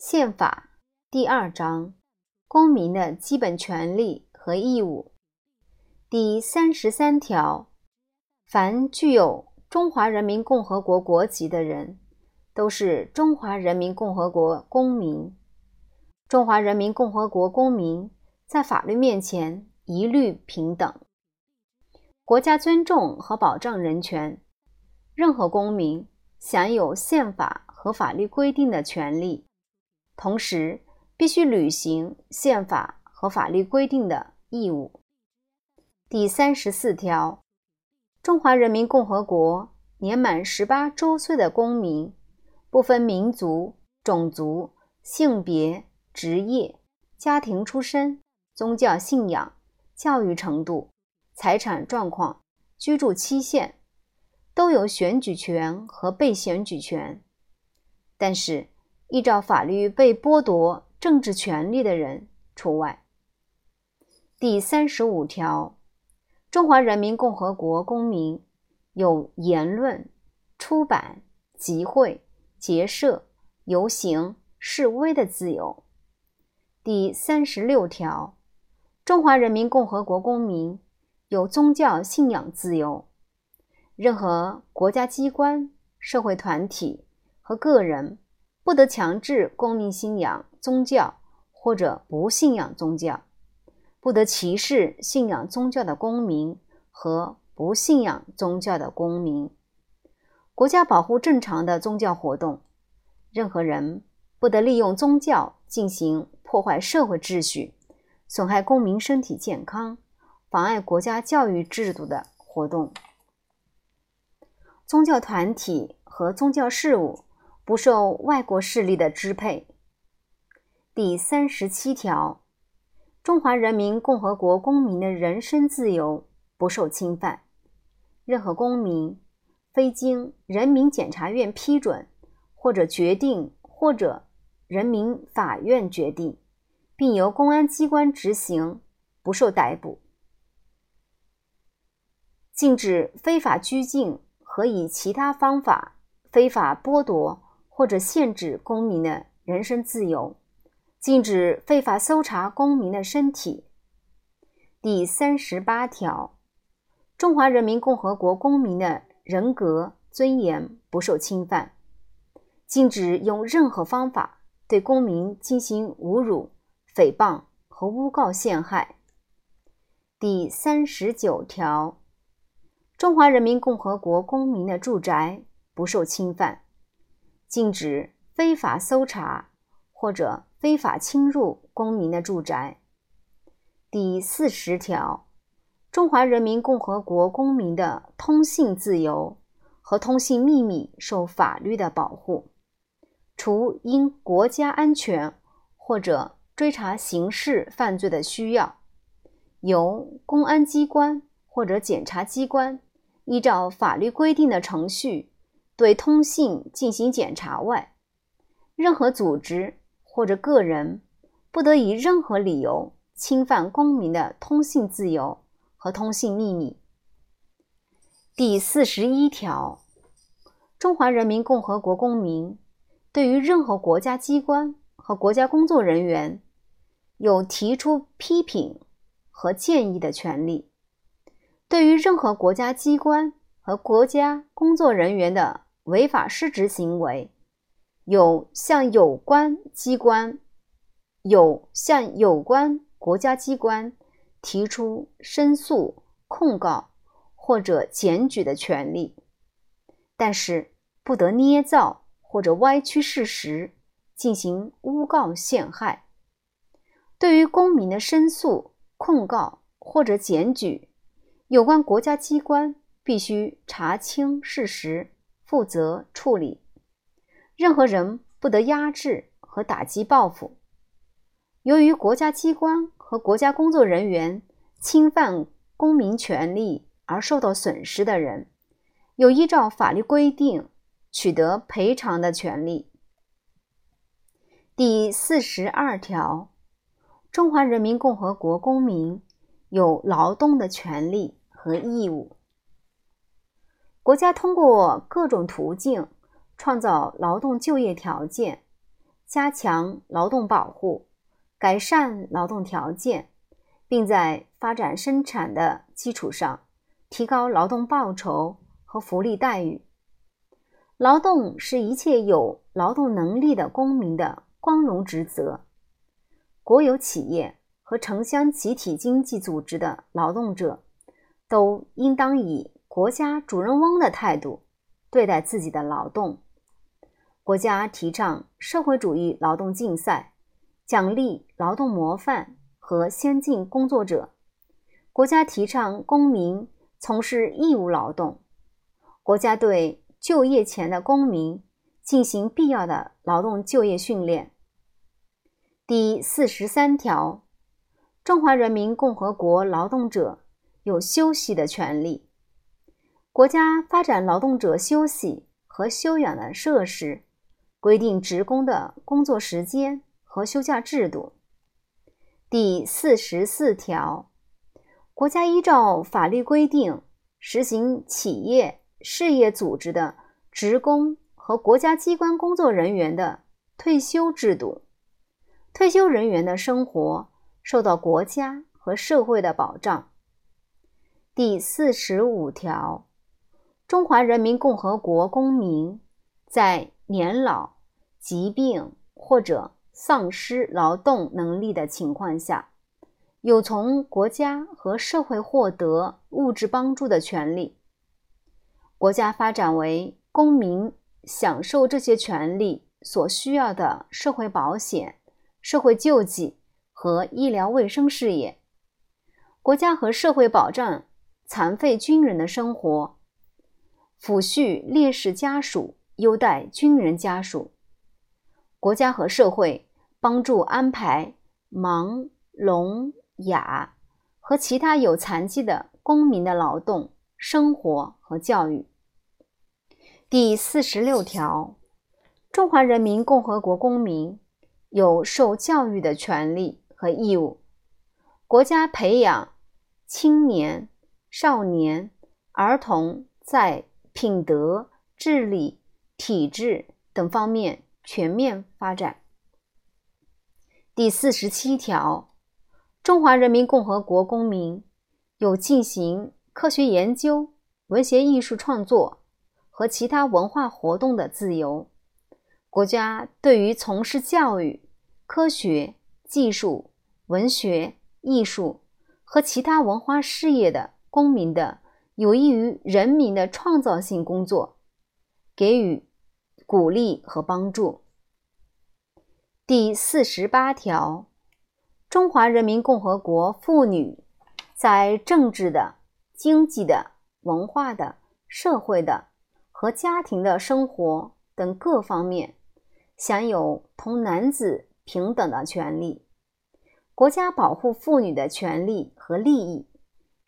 宪法第二章：公民的基本权利和义务。第三十三条：凡具有中华人民共和国国籍的人，都是中华人民共和国公民。中华人民共和国公民在法律面前一律平等。国家尊重和保障人权，任何公民享有宪法和法律规定的权利。同时，必须履行宪法和法律规定的义务。第三十四条，中华人民共和国年满十八周岁的公民，不分民族、种族、性别、职业、家庭出身、宗教信仰、教育程度、财产状况、居住期限，都有选举权和被选举权。但是，依照法律被剥夺政治权利的人除外。第三十五条，中华人民共和国公民有言论、出版、集会、结社、游行、示威的自由。第三十六条，中华人民共和国公民有宗教信仰自由。任何国家机关、社会团体和个人。不得强制公民信仰宗教或者不信仰宗教，不得歧视信仰宗教的公民和不信仰宗教的公民。国家保护正常的宗教活动，任何人不得利用宗教进行破坏社会秩序、损害公民身体健康、妨碍国家教育制度的活动。宗教团体和宗教事务。不受外国势力的支配。第三十七条，中华人民共和国公民的人身自由不受侵犯。任何公民，非经人民检察院批准或者决定，或者人民法院决定，并由公安机关执行，不受逮捕。禁止非法拘禁和以其他方法非法剥夺。或者限制公民的人身自由，禁止非法搜查公民的身体。第三十八条，中华人民共和国公民的人格尊严不受侵犯，禁止用任何方法对公民进行侮辱、诽谤和诬告陷害。第三十九条，中华人民共和国公民的住宅不受侵犯。禁止非法搜查或者非法侵入公民的住宅。第四十条，中华人民共和国公民的通信自由和通信秘密受法律的保护，除因国家安全或者追查刑事犯罪的需要，由公安机关或者检察机关依照法律规定的程序。对通信进行检查外，任何组织或者个人不得以任何理由侵犯公民的通信自由和通信秘密。第四十一条，中华人民共和国公民对于任何国家机关和国家工作人员有提出批评和建议的权利。对于任何国家机关和国家工作人员的违法失职行为，有向有关机关、有向有关国家机关提出申诉、控告或者检举的权利，但是不得捏造或者歪曲事实进行诬告陷害。对于公民的申诉、控告或者检举，有关国家机关必须查清事实。负责处理，任何人不得压制和打击报复。由于国家机关和国家工作人员侵犯公民权利而受到损失的人，有依照法律规定取得赔偿的权利。第四十二条，中华人民共和国公民有劳动的权利和义务。国家通过各种途径创造劳动就业条件，加强劳动保护，改善劳动条件，并在发展生产的基础上提高劳动报酬和福利待遇。劳动是一切有劳动能力的公民的光荣职责。国有企业和城乡集体经济组织的劳动者，都应当以国家主人翁的态度对待自己的劳动。国家提倡社会主义劳动竞赛，奖励劳动模范和先进工作者。国家提倡公民从事义务劳动。国家对就业前的公民进行必要的劳动就业训练。第四十三条，中华人民共和国劳动者有休息的权利。国家发展劳动者休息和休养的设施，规定职工的工作时间和休假制度。第四十四条，国家依照法律规定实行企业事业组织的职工和国家机关工作人员的退休制度。退休人员的生活受到国家和社会的保障。第四十五条，中华人民共和国公民在年老、疾病或者丧失劳动能力的情况下，有从国家和社会获得物质帮助的权利。国家发展为公民享受这些权利所需要的社会保险。社会救济和医疗卫生事业，国家和社会保障残废军人的生活，抚恤烈士家属，优待军人家属。国家和社会帮助安排盲、聋、哑和其他有残疾的公民的劳动、生活和教育。第四十六条，中华人民共和国公民。有受教育的权利和义务。国家培养青年、少年、儿童在品德、智力、体质等方面全面发展。第四十七条，中华人民共和国公民有进行科学研究、文学艺术创作和其他文化活动的自由。国家对于从事教育、科学技术、文学艺术和其他文化事业的公民的有益于人民的创造性工作，给予鼓励和帮助。第四十八条，中华人民共和国妇女在政治的、经济的、文化的、社会的和家庭的生活等各方面。享有同男子平等的权利，国家保护妇女的权利和利益，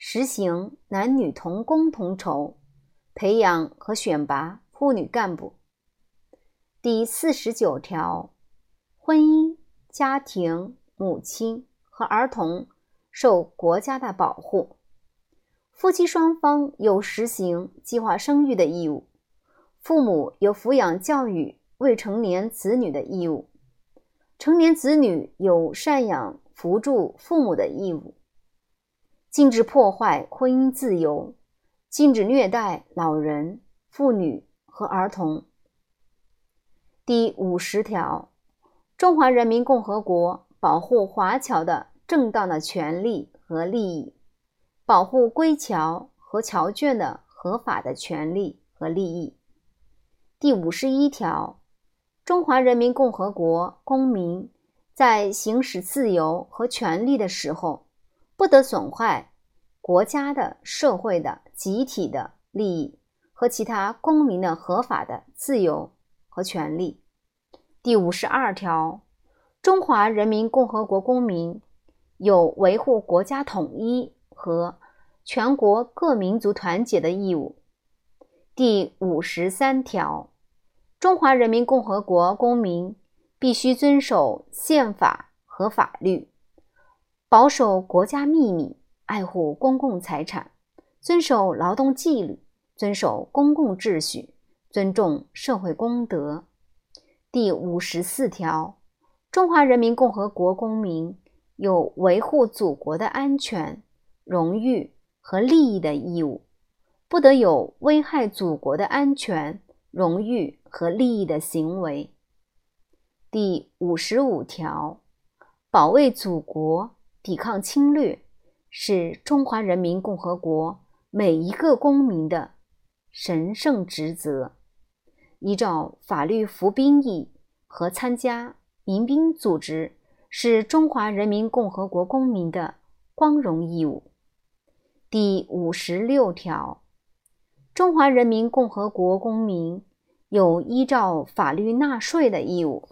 实行男女同工同酬，培养和选拔妇女干部。第四十九条，婚姻、家庭、母亲和儿童受国家的保护，夫妻双方有实行计划生育的义务，父母有抚养教育。未成年子女的义务，成年子女有赡养扶助父母的义务。禁止破坏婚姻自由，禁止虐待老人、妇女和儿童。第五十条，中华人民共和国保护华侨的正当的权利和利益，保护归侨和侨眷的合法的权利和利益。第五十一条。中华人民共和国公民在行使自由和权利的时候，不得损害国家的、社会的、集体的利益和其他公民的合法的自由和权利。第五十二条，中华人民共和国公民有维护国家统一和全国各民族团结的义务。第五十三条。中华人民共和国公民必须遵守宪法和法律，保守国家秘密，爱护公共财产，遵守劳动纪律，遵守公共秩序，尊重社会公德。第五十四条，中华人民共和国公民有维护祖国的安全、荣誉和利益的义务，不得有危害祖国的安全、荣誉和利益的行为。第五十五条，保卫祖国、抵抗侵略，是中华人民共和国每一个公民的神圣职责。依照法律服兵役和参加民兵组织，是中华人民共和国公民的光荣义务。第五十六条，中华人民共和国公民有依照法律纳税的义务。